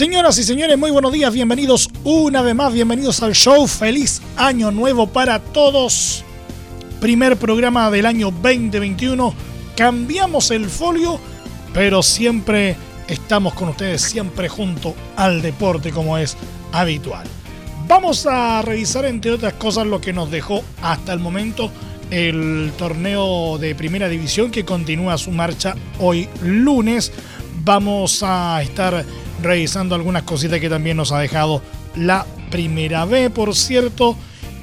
Señoras y señores, muy buenos días, bienvenidos una vez más, bienvenidos al show, feliz año nuevo para todos. Primer programa del año 2021, cambiamos el folio, pero siempre estamos con ustedes, siempre junto al deporte como es habitual. Vamos a revisar entre otras cosas lo que nos dejó hasta el momento el torneo de primera división que continúa su marcha hoy lunes. Vamos a estar revisando algunas cositas que también nos ha dejado la primera B, por cierto.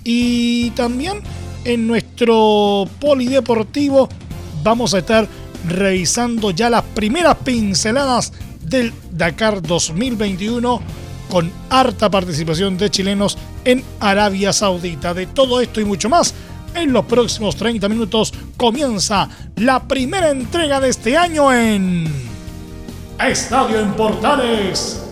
Y también en nuestro polideportivo vamos a estar revisando ya las primeras pinceladas del Dakar 2021 con harta participación de chilenos en Arabia Saudita. De todo esto y mucho más, en los próximos 30 minutos comienza la primera entrega de este año en Estadio en Portales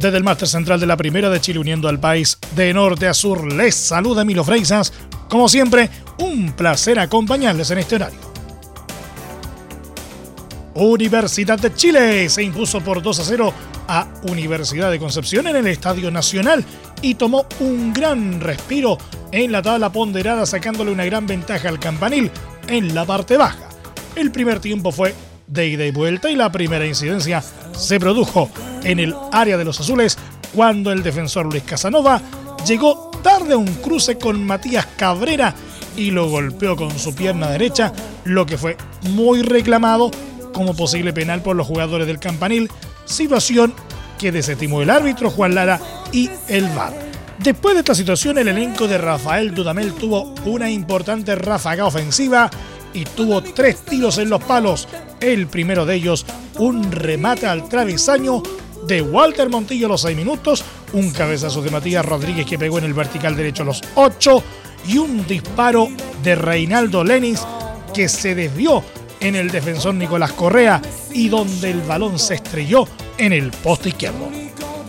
Desde el máster central de la Primera de Chile uniendo al país de norte a sur, les saluda Emilio Freisas. Como siempre, un placer acompañarles en este horario. Universidad de Chile se impuso por 2 a 0 a Universidad de Concepción en el Estadio Nacional y tomó un gran respiro en la tabla ponderada sacándole una gran ventaja al campanil en la parte baja. El primer tiempo fue de ida y vuelta y la primera incidencia se produjo en el área de los azules cuando el defensor Luis Casanova llegó tarde a un cruce con Matías Cabrera y lo golpeó con su pierna derecha, lo que fue muy reclamado como posible penal por los jugadores del campanil, situación que desestimó el árbitro Juan Lara y el VAR. Después de esta situación, el elenco de Rafael Dudamel tuvo una importante ráfaga ofensiva y tuvo tres tiros en los palos. El primero de ellos, un remate al travesaño de Walter Montillo a los seis minutos, un cabezazo de Matías Rodríguez que pegó en el vertical derecho a los ocho y un disparo de Reinaldo Lenis que se desvió en el defensor Nicolás Correa y donde el balón se estrelló en el poste izquierdo.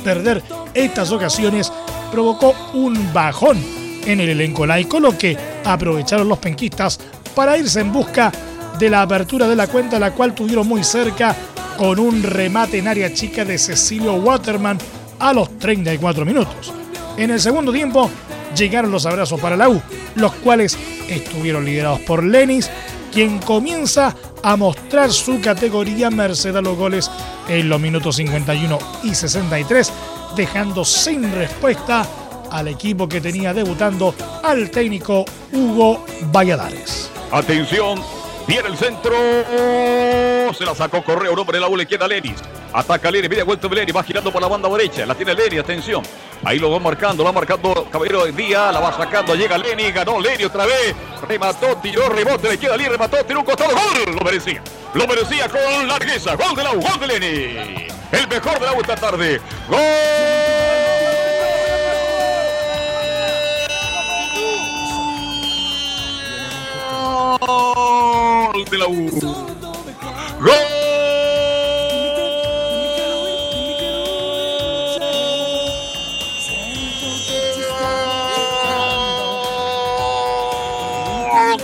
Perder estas ocasiones provocó un bajón en el elenco laico, lo que aprovecharon los penquistas para irse en busca de la apertura de la cuenta, la cual tuvieron muy cerca con un remate en área chica de Cecilio Waterman a los 34 minutos. En el segundo tiempo llegaron los abrazos para la U, los cuales estuvieron liderados por Lenis, quien comienza a mostrar su categoría merced a los goles en los minutos 51 y 63 dejando sin respuesta al equipo que tenía debutando al técnico Hugo Valladares. Atención, viene el centro. Se la sacó Correa, un hombre de la le queda Lenis. Ataca Lenis, media vuelta de Lenis, va girando por la banda derecha. La tiene Lenis, atención. Ahí lo va marcando, va marcando Caballero de Día, la va sacando, llega Lenis, ganó Lenis otra vez. Remató, tiró, rebote, le queda Lenis, remató, tiró un costado, gol. Lo merecía. Lo merecía con largueza. Gol de la U, gol de Lenis. El mejor de la U esta tarde. Gol. de la U. ¡Gol!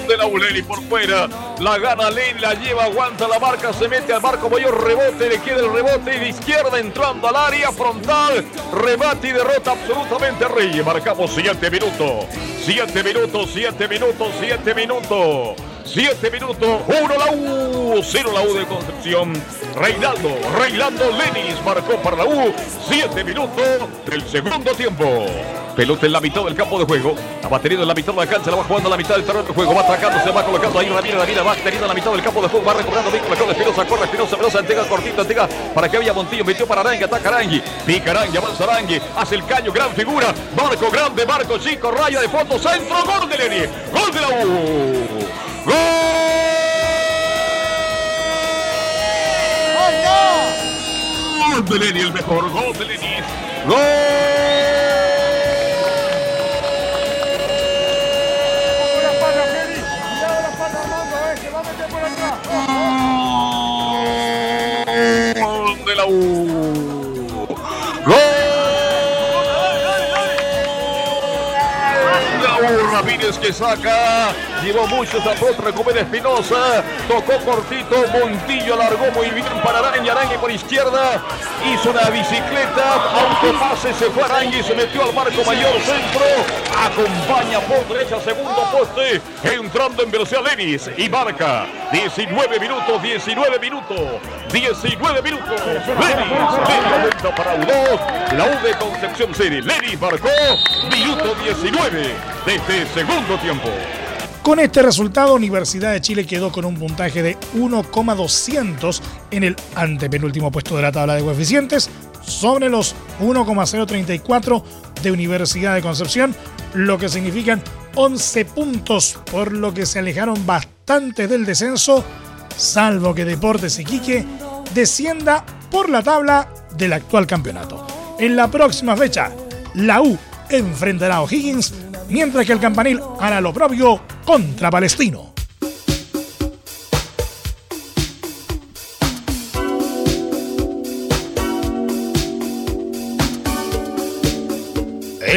De la Uleni por fuera. La gana Len, la lleva, aguanta la marca, se mete al marco mayor, rebote, le queda el rebote de izquierda entrando al área frontal. Rebate y derrota absolutamente a Reyes. Marcamos siguiente minuto. Siete minutos, siete minutos, siete minutos. Siete minutos, uno la U, cero la U de Concepción. Reinaldo, Reinaldo Lenis marcó para la U. Siete minutos del segundo tiempo. Pelota en la mitad del campo de juego. La va en la mitad de la la va jugando en la mitad del terreno de juego. Va atacando, se va colocando ahí Ramírez, Ramírez va teniendo en la mitad del campo de juego. Va recobrando bien con la Espinosa, corre Espinosa, Espinosa, entrega cortita, entrega para que había Montillo. Metió para Arangui, ataca Arangui. Pica Arangui, avanza Arangui, hace el caño, gran figura. Barco grande, barco chico, raya de fondo, centro, gol de Leni. Gol de la U. ¡Gol! ¡Gol de Leni, el mejor gol de Leni! ¡Gol! De la U. ¡Gol! Ramírez que saca, llevó muchos atrás, recupera Espinosa, tocó cortito, Montillo alargó muy bien para Araña, Araña por izquierda, hizo una bicicleta, autopase, se fue Araña y se metió al marco mayor centro, acompaña por derecha, segundo poste, entrando en velocidad Lenis y marca. 19 minutos, 19 minutos, 19 minutos, Lenis, para U2, la U de Concepción City, Lenis marcó, minuto 19 de este segundo tiempo. Con este resultado, Universidad de Chile quedó con un puntaje de 1,200 en el antepenúltimo puesto de la tabla de coeficientes sobre los 1,034 de Universidad de Concepción, lo que significan 11 puntos, por lo que se alejaron bastante del descenso, salvo que Deportes Iquique descienda por la tabla del actual campeonato. En la próxima fecha, la U enfrentará a O'Higgins mientras que el campanil hará lo propio contra Palestino.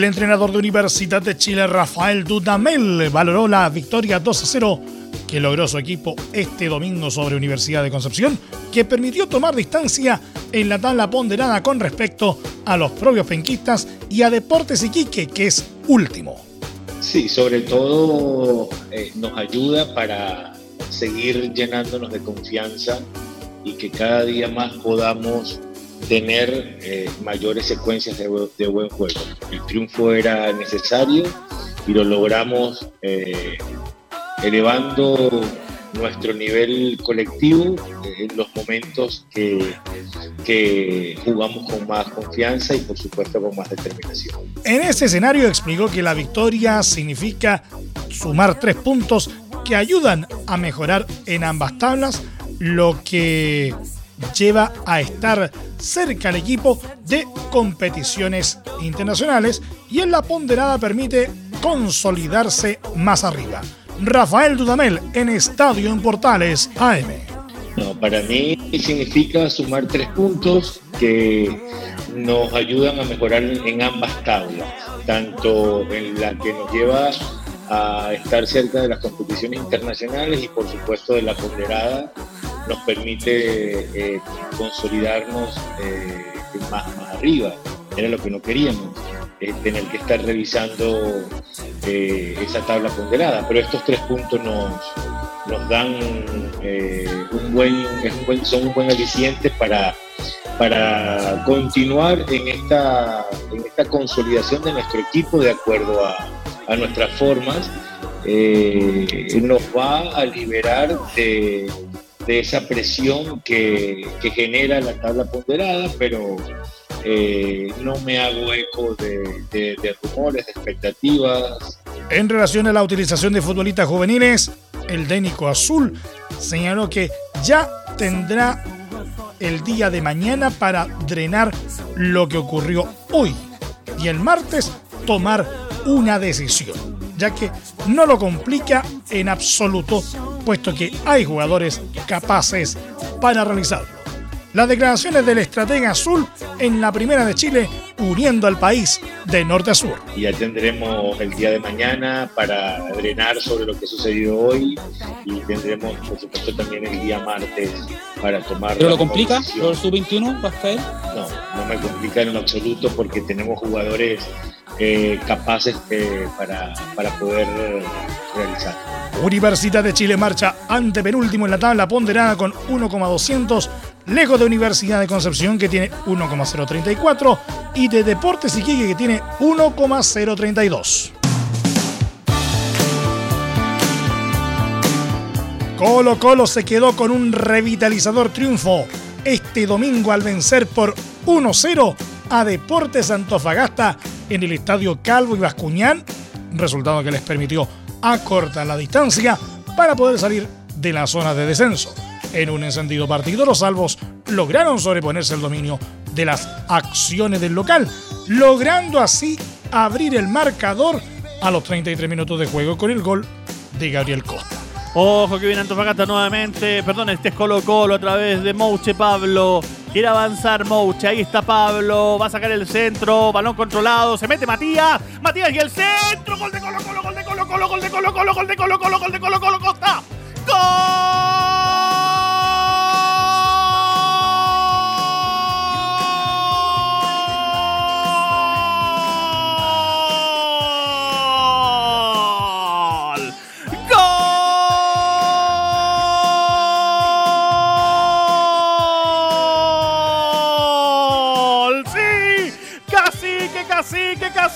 El entrenador de Universidad de Chile, Rafael Dudamel, valoró la victoria 2 a 0 que logró su equipo este domingo sobre Universidad de Concepción, que permitió tomar distancia en la tabla ponderada con respecto a los propios penquistas y a Deportes Iquique, que es último. Sí, sobre todo eh, nos ayuda para seguir llenándonos de confianza y que cada día más podamos tener eh, mayores secuencias de, buen juego. El triunfo era necesario y lo logramos eh, elevando nuestro nivel colectivo en los momentos que, que jugamos con más confianza y por supuesto con más determinación. En ese escenario explicó que la victoria significa sumar tres puntos que ayudan a mejorar en ambas tablas, lo que lleva a estar cerca al equipo de competiciones internacionales y en la ponderada permite consolidarse más arriba. Rafael Dudamel en Estadio en Portales AM. No, para mí significa sumar tres puntos que nos ayudan a mejorar en ambas tablas, tanto en la que nos lleva a estar cerca de las competiciones internacionales y por supuesto de la ponderada nos permite eh, consolidarnos eh, más, arriba, era lo que no queríamos tener que estar revisando eh, esa tabla ponderada. Pero estos tres puntos nos, dan eh, un, buen, son un buen aliciente para, para continuar en esta, en esta consolidación de nuestro equipo de acuerdo a, nuestras formas. Eh, nos va a liberar de, de esa presión que, que genera la tabla ponderada, pero eh, no me hago eco de, rumores, de expectativas. En relación a la utilización de futbolistas juveniles, el técnico azul señaló que ya tendrá el día de mañana para drenar lo que ocurrió hoy y el martes tomar una decisión, ya que no lo complica en absoluto, puesto que hay jugadores capaces para realizarlo. Las declaraciones del estratega azul en la primera de Chile, uniendo al país de norte a sur. Ya tendremos el día de mañana para drenar sobre lo que sucedió hoy y tendremos, por supuesto, también el día martes para tomar. ¿Pero lo complica por sub-21, Rafael? No, no me complica en lo absoluto porque tenemos jugadores eh, capaces eh, para, para poder realizar. Universidad de Chile marcha ante penúltimo en la tabla ponderada con 1,200, lejos de Universidad de Concepción que tiene 1,034 y de Deportes Iquique que tiene 1,032. Colo Colo se quedó con un revitalizador triunfo este domingo al vencer por 1-0 a Deportes Antofagasta en el estadio Calvo y Bascuñán, resultado que les permitió acortar la distancia para poder salir de la zona de descenso. En un encendido partido, los salvos lograron sobreponerse al dominio de las acciones del local, logrando así abrir el marcador a los 33 minutos de juego con el gol de Gabriel Costa. Ojo que viene Antofagasta nuevamente. Perdón, este es Colo Colo a través de Mouche Pablo. Quiere avanzar Mouche. Ahí está Pablo. Va a sacar el centro. Balón controlado. Se mete Matías. Matías y el centro. Gol de Colo Colo. Gol de Colo Colo. Gol de Colo Colo. Gol de Colo Colo. Gol de Colo Colo. Costa. ¡Gol!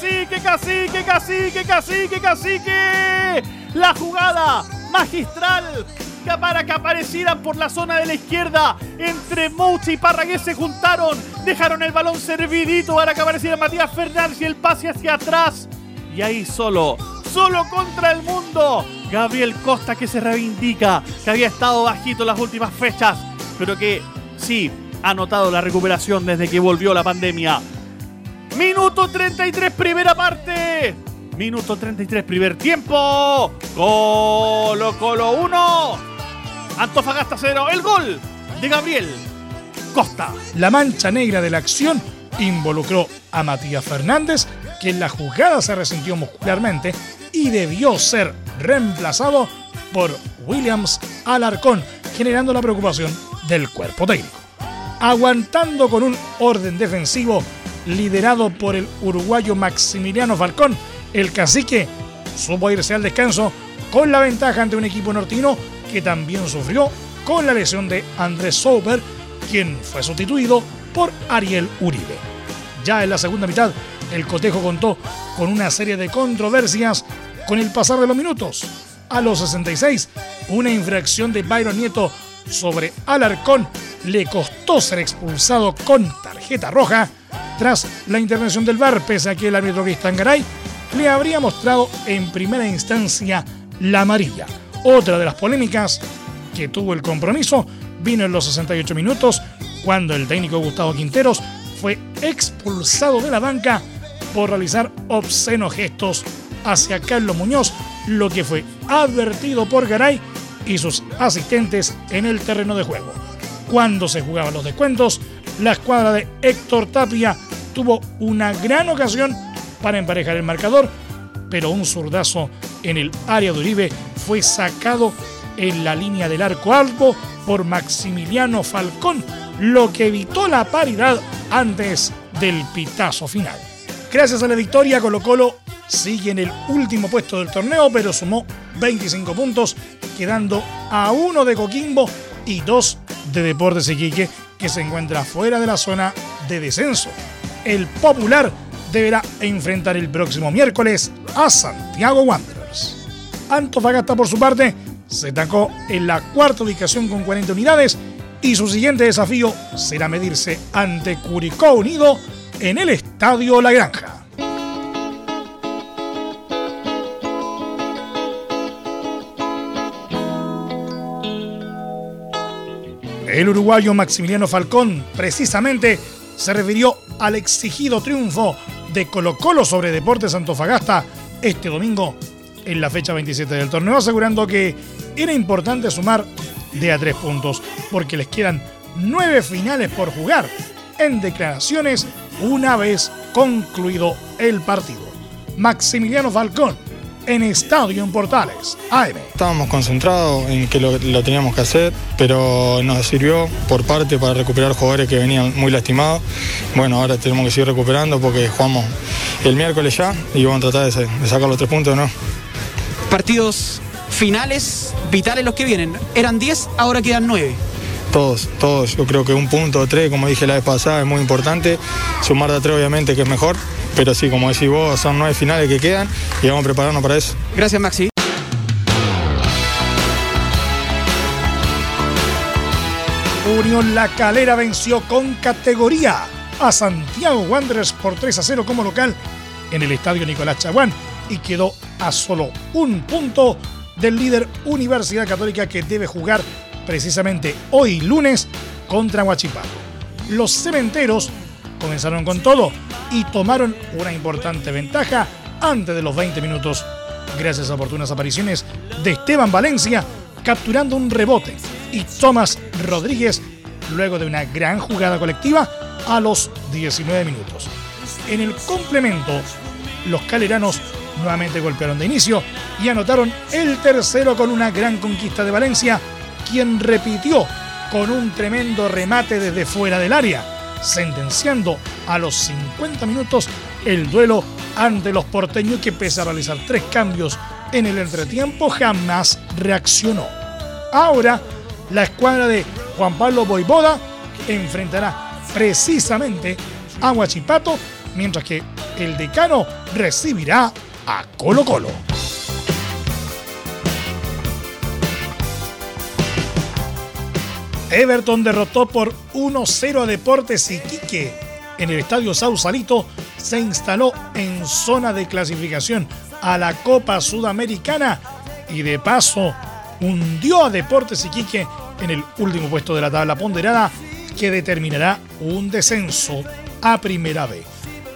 Cacique, cacique, cacique, cacique, cacique. La jugada magistral para que aparecieran por la zona de la izquierda. Entre Mouche y Parragués se juntaron. Dejaron el balón servidito para que apareciera Matías Fernández y el pase hacia atrás. Y ahí solo, solo contra el mundo. Gabriel Costa que se reivindica, que había estado bajito las últimas fechas, pero que sí ha notado la recuperación desde que volvió la pandemia. Minuto 33, primera parte. Minuto 33, primer tiempo. Colo Colo 1. Antofagasta 0. El gol de Gabriel Costa. La mancha negra de la acción involucró a Matías Fernández, que en la jugada se resintió muscularmente y debió ser reemplazado por Williams Alarcón, generando la preocupación del cuerpo técnico. Aguantando con un orden defensivo liderado por el uruguayo Maximiliano Falcón, el cacique supo irse al descanso con la ventaja ante un equipo nortino que también sufrió con la lesión de Andrés Sober, quien fue sustituido por Ariel Uribe. Ya en la segunda mitad, el cotejo contó con una serie de controversias con el pasar de los minutos. A los 66, una infracción de Byron Nieto sobre Alarcón le costó ser expulsado con tarjeta roja tras la intervención del VAR, pese a que el árbitro Garay le habría mostrado en primera instancia la amarilla. Otra de las polémicas que tuvo el compromiso vino en los 68 minutos cuando el técnico Gustavo Quinteros fue expulsado de la banca por realizar obscenos gestos hacia Carlos Muñoz, lo que fue advertido por Garay y sus asistentes en el terreno de juego. Cuando se jugaban los descuentos, la escuadra de Héctor Tapia tuvo una gran ocasión para emparejar el marcador, pero un zurdazo en el área de Uribe fue sacado en la línea del arco alto por Maximiliano Falcón, lo que evitó la paridad antes del pitazo final. Gracias a la victoria, Colo Colo sigue en el último puesto del torneo, pero sumó 25 puntos, quedando a uno de Coquimbo y dos de Deportes Iquique, que se encuentra fuera de la zona de descenso. El Popular deberá enfrentar el próximo miércoles a Santiago Wanderers. Antofagasta, por su parte, se tacó en la cuarta ubicación con 40 unidades y su siguiente desafío será medirse ante Curicó Unido en el Estadio La Granja. El uruguayo Maximiliano Falcón precisamente se refirió al exigido triunfo de Colo Colo sobre Deportes Antofagasta este domingo en la fecha 27 del torneo, asegurando que era importante sumar de a tres puntos, porque les quedan nueve finales por jugar en declaraciones una vez concluido el partido. Maximiliano Falcón en Estadio en Portales, AM. Estábamos concentrados en que lo, teníamos que hacer, pero nos sirvió por parte para recuperar jugadores que venían muy lastimados. Bueno, ahora tenemos que seguir recuperando porque jugamos el miércoles ya y vamos a tratar de, sacar los tres puntos, ¿no? Partidos finales, vitales los que vienen. Eran 10, ahora quedan 9 todos, todos. Yo creo que un punto o tres, como dije la vez pasada, es muy importante. Sumar de a tres, obviamente, que es mejor. Pero sí, como decís vos, son nueve finales que quedan y vamos a prepararnos para eso. Gracias, Maxi. Unión La Calera venció con categoría a Santiago Wanderers por 3 a 0 como local en el estadio Nicolás Chaguán y quedó a solo un punto del líder Universidad Católica que debe jugar precisamente hoy lunes contra Huachipato. Los cementeros comenzaron con todo y tomaron una importante ventaja antes de los 20 minutos, gracias a oportunas apariciones de Esteban Valencia capturando un rebote y Tomás Rodríguez luego de una gran jugada colectiva a los 19 minutos. En el complemento, los caleranos nuevamente golpearon de inicio y anotaron el tercero con una gran conquista de Valencia, quien repitió con un tremendo remate desde fuera del área, sentenciando a los 50 minutos el duelo ante los porteños que pese a realizar tres cambios en el entretiempo jamás reaccionó. Ahora, la escuadra de Juan Pablo Boivoda enfrentará precisamente a Huachipato, mientras que el decano recibirá a Colo Colo. Everton derrotó por 1-0 a Deportes Iquique. En el estadio Sausalito se instaló en zona de clasificación a la Copa Sudamericana y de paso hundió a Deportes Iquique en el último puesto de la tabla ponderada que determinará un descenso a Primera B.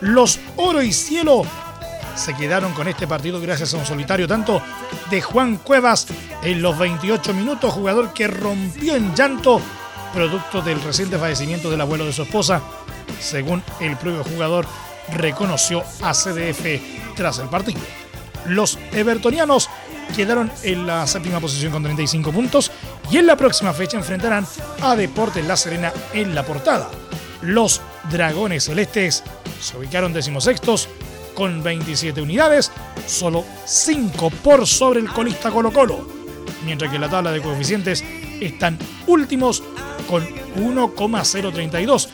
Los Oro y Cielo se quedaron con este partido gracias a un solitario tanto de Juan Cuevas en los 28 minutos, jugador que rompió en llanto producto del reciente fallecimiento del abuelo de su esposa, según el propio jugador reconoció a CDF tras el partido. Los evertonianos quedaron en la séptima posición con 35 puntos y en la próxima fecha enfrentarán a Deportes La Serena en la portada. Los Dragones Celestes se ubicaron decimosextos con 27 unidades, solo 5 por sobre el colista Colo Colo, mientras que la tabla de coeficientes están últimos con 1,032,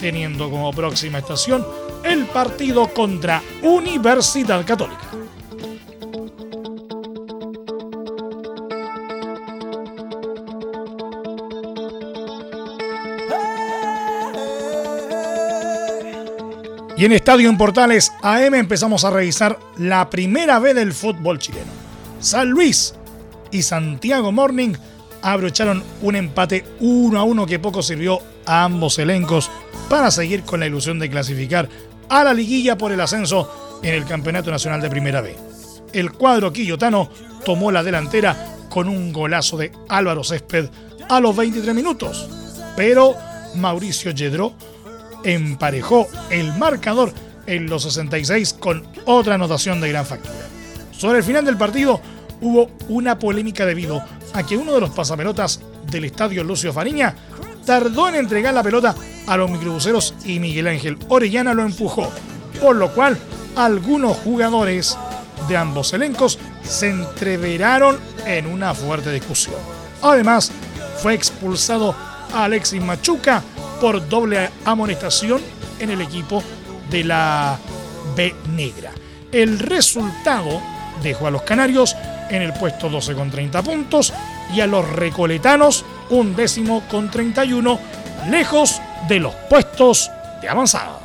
teniendo como próxima estación el partido contra Universidad Católica. Y en Estadio en Portales AM empezamos a revisar la primera vez del fútbol chileno. San Luis y Santiago Morning abrocharon un empate 1 a 1 que poco sirvió a ambos elencos para seguir con la ilusión de clasificar a la liguilla por el ascenso en el Campeonato Nacional de Primera B. El cuadro quillotano tomó la delantera con un golazo de Álvaro Césped a los 23 minutos, pero Mauricio Yedro emparejó el marcador en los 66 con otra anotación de gran factura. Sobre el final del partido hubo una polémica debido a que uno de los pasapelotas del estadio Lucio Fariña tardó en entregar la pelota a los microbuseros y Miguel Ángel Orellana lo empujó, por lo cual algunos jugadores de ambos elencos se entreveraron en una fuerte discusión. Además, fue expulsado Alexis Machuca por doble amonestación en el equipo de la B Negra. El resultado dejó a los canarios en el puesto 12 con 30 puntos y a los recoletanos un décimo con 31, lejos de los puestos de avanzada.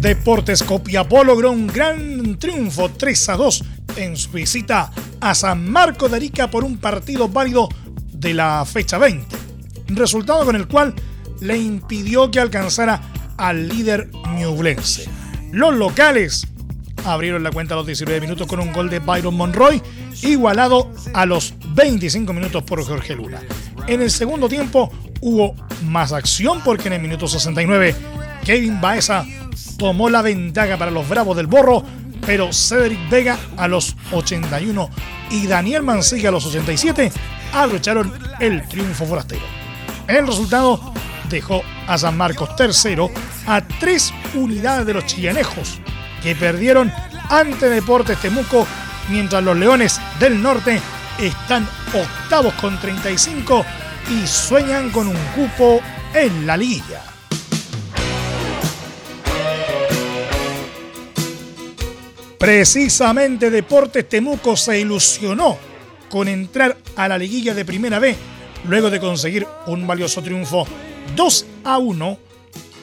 Deportes Copiapó logró un gran triunfo 3 a 2 en su visita a San Marco de Arica por un partido válido de la fecha 20, resultado con el cual le impidió que alcanzara al líder ñublense. Los locales abrieron la cuenta a los 19 minutos con un gol de Byron Monroy, igualado a los 25 minutos por Jorge Luna. En el segundo tiempo hubo más acción porque en el minuto 69 Kevin Baeza tomó la ventaja para los Bravos del Borro, pero Cedric Vega a los 81 y Daniel Mancilla a los 87 abrocharon el triunfo forastero. El resultado dejó a San Marcos tercero a tres unidades de los chillanejos, que perdieron ante Deportes Temuco, mientras los Leones del Norte están octavos con 35 y sueñan con un cupo en la liga. Precisamente Deportes Temuco se ilusionó con entrar a la liguilla de Primera B luego de conseguir un valioso triunfo 2 a 1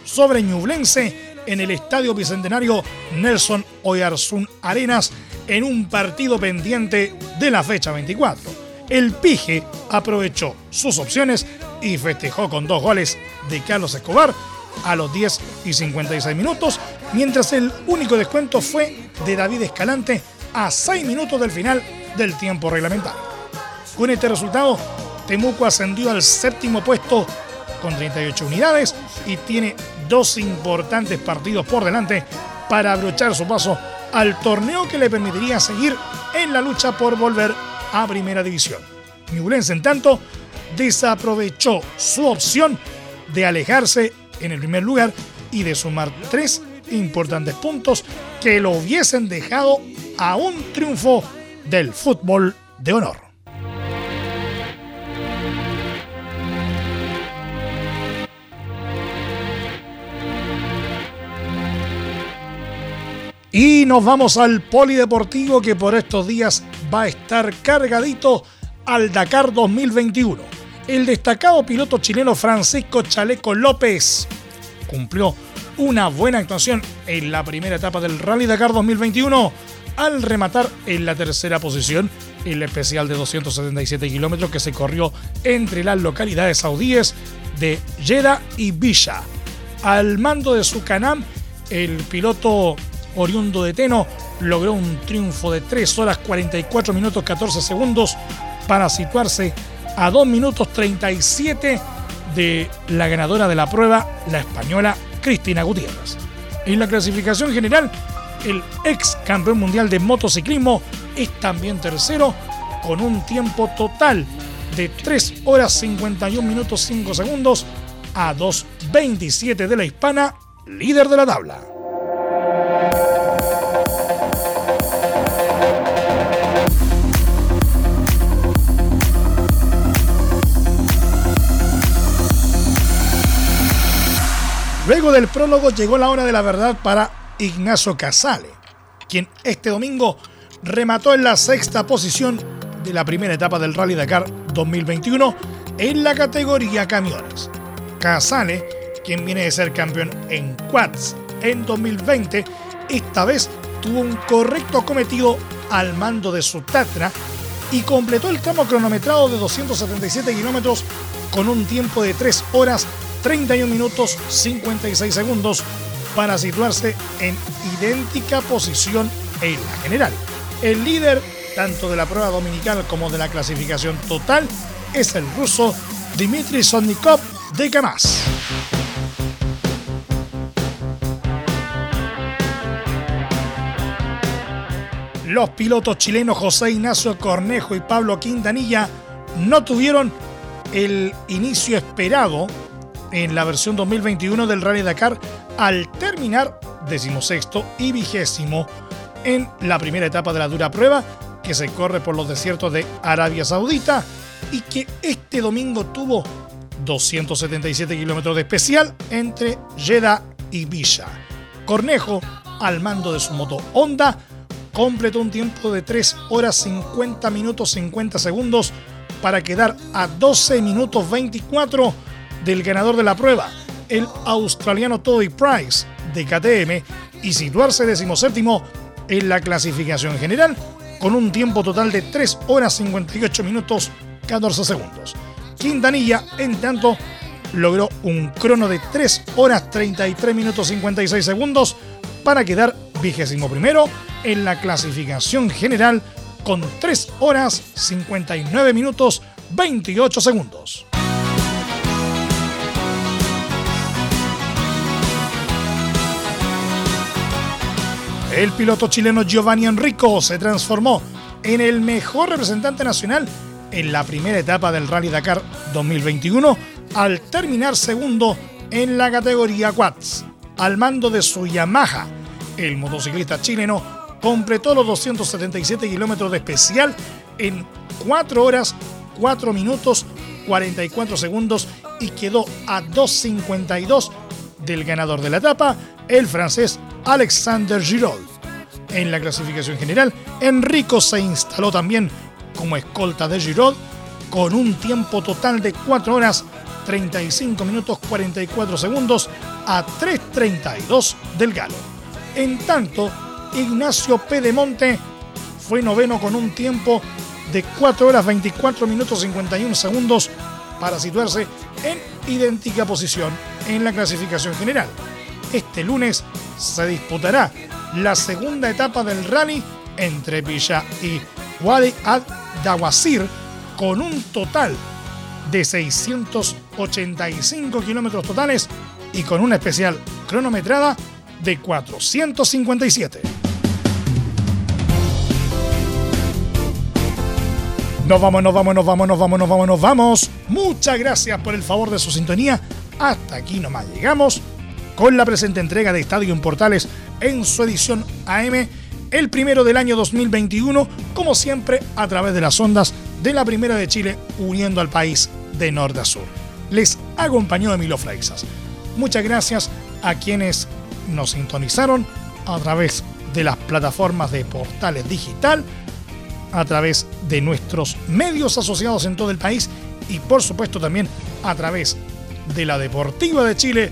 sobre Ñublense en el Estadio Bicentenario Nelson Oyarzún Arenas en un partido pendiente de la fecha 24. El Pige aprovechó sus opciones y festejó con dos goles de Carlos Escobar a los 10 y 56 minutos, mientras el único descuento fue de David Escalante a 6 minutos del final del tiempo reglamentario. Con este resultado, Temuco ascendió al séptimo puesto con 38 unidades y tiene dos importantes partidos por delante para abrochar su paso al torneo que le permitiría seguir en la lucha por volver a Primera División. Ñublense, en tanto, desaprovechó su opción de alejarse en el primer lugar y de sumar tres importantes puntos que lo hubiesen dejado a un triunfo del fútbol de honor. Y nos vamos al polideportivo que por estos días va a estar cargadito al Dakar 2021. El destacado piloto chileno Francisco Chaleco López cumplió una buena actuación en la primera etapa del Rally Dakar 2021 al rematar en la tercera posición el especial de 277 kilómetros que se corrió entre las localidades saudíes de Jeddah y Villa. Al mando de su canam, el piloto oriundo de Teno, logró un triunfo de 3 horas 44 minutos 14 segundos para situarse a 2 minutos 37 de la ganadora de la prueba, la española Cristina Gutiérrez. En la clasificación general, el ex campeón mundial de motociclismo es también tercero con un tiempo total de 3 horas 51 minutos 5 segundos a 2.27 de la hispana, líder de la tabla. Luego del prólogo llegó la hora de la verdad para Ignacio Casale, quien este domingo remató en la sexta posición de la primera etapa del Rally Dakar 2021 en la categoría camiones. Casale, quien viene de ser campeón en quads en 2020, esta vez tuvo un correcto cometido al mando de su Tatra y completó el tramo cronometrado de 277 kilómetros con un tiempo de 3 horas 31 minutos 56 segundos para situarse en idéntica posición en la general. El líder tanto de la prueba dominical como de la clasificación total es el ruso Dmitry Sonnikov de Kamaz. Los pilotos chilenos José Ignacio Cornejo y Pablo Quintanilla no tuvieron el inicio esperado en la versión 2021 del Rally Dakar al terminar decimosexto y vigésimo en la primera etapa de la dura prueba que se corre por los desiertos de Arabia Saudita y que este domingo tuvo 277 kilómetros de especial entre Jeddah y Villa. Cornejo, al mando de su moto Honda, completó un tiempo de 3 horas 50 minutos 50 segundos para quedar a 12 minutos 24 del ganador de la prueba, el australiano Toby Price de KTM, y situarse decimoséptimo en la clasificación general con un tiempo total de 3 horas 58 minutos 14 segundos. Quintanilla, en tanto, logró un crono de 3 horas 33 minutos 56 segundos para quedar vigésimo primero en la clasificación general con 3 horas 59 minutos 28 segundos. El piloto chileno Giovanni Enrico se transformó en el mejor representante nacional en la primera etapa del Rally Dakar 2021 al terminar segundo en la categoría quads. Al mando de su Yamaha, el motociclista chileno completó los 277 kilómetros de especial en 4 horas, 4 minutos, 44 segundos y quedó a 2.52 del ganador de la etapa, el francés Alexander Giraud. En la clasificación general, Enrico se instaló también como escolta de Giraud con un tiempo total de 4 horas 35 minutos 44 segundos a 3.32 del galo. En tanto, Ignacio Pedemonte fue noveno con un tiempo de 4 horas 24 minutos 51 segundos para situarse en idéntica posición en la clasificación general. Este lunes se disputará la segunda etapa del rally entre Villa y Wadi ad-Dawasir con un total de 685 kilómetros totales y con una especial cronometrada de 457. Nos vamos, nos vamos, nos vamos, nos vamos, nos vamos, nos vamos. Muchas gracias por el favor de su sintonía. Hasta aquí nomás llegamos con la presente entrega de Estadio en Portales en su edición AM, el primero del año 2021, como siempre a través de las ondas de la Primera de Chile, uniendo al país de norte a sur. Les acompañó Emilio Freixas. Muchas gracias a quienes nos sintonizaron a través de las plataformas de Portales Digital, a través de nuestros medios asociados en todo el país y por supuesto también a través de la Deportiva de Chile,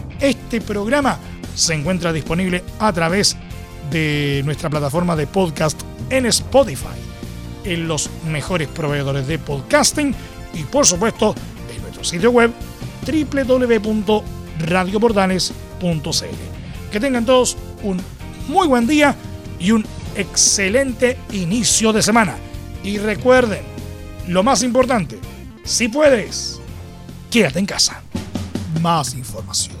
este programa se encuentra disponible a través de nuestra plataforma de podcast en Spotify, en los mejores proveedores de podcasting y por supuesto en nuestro sitio web www.radioportales.cl. Que tengan todos un muy buen día y un excelente inicio de semana. Y recuerden, lo más importante, si puedes, quédate en casa. Más información,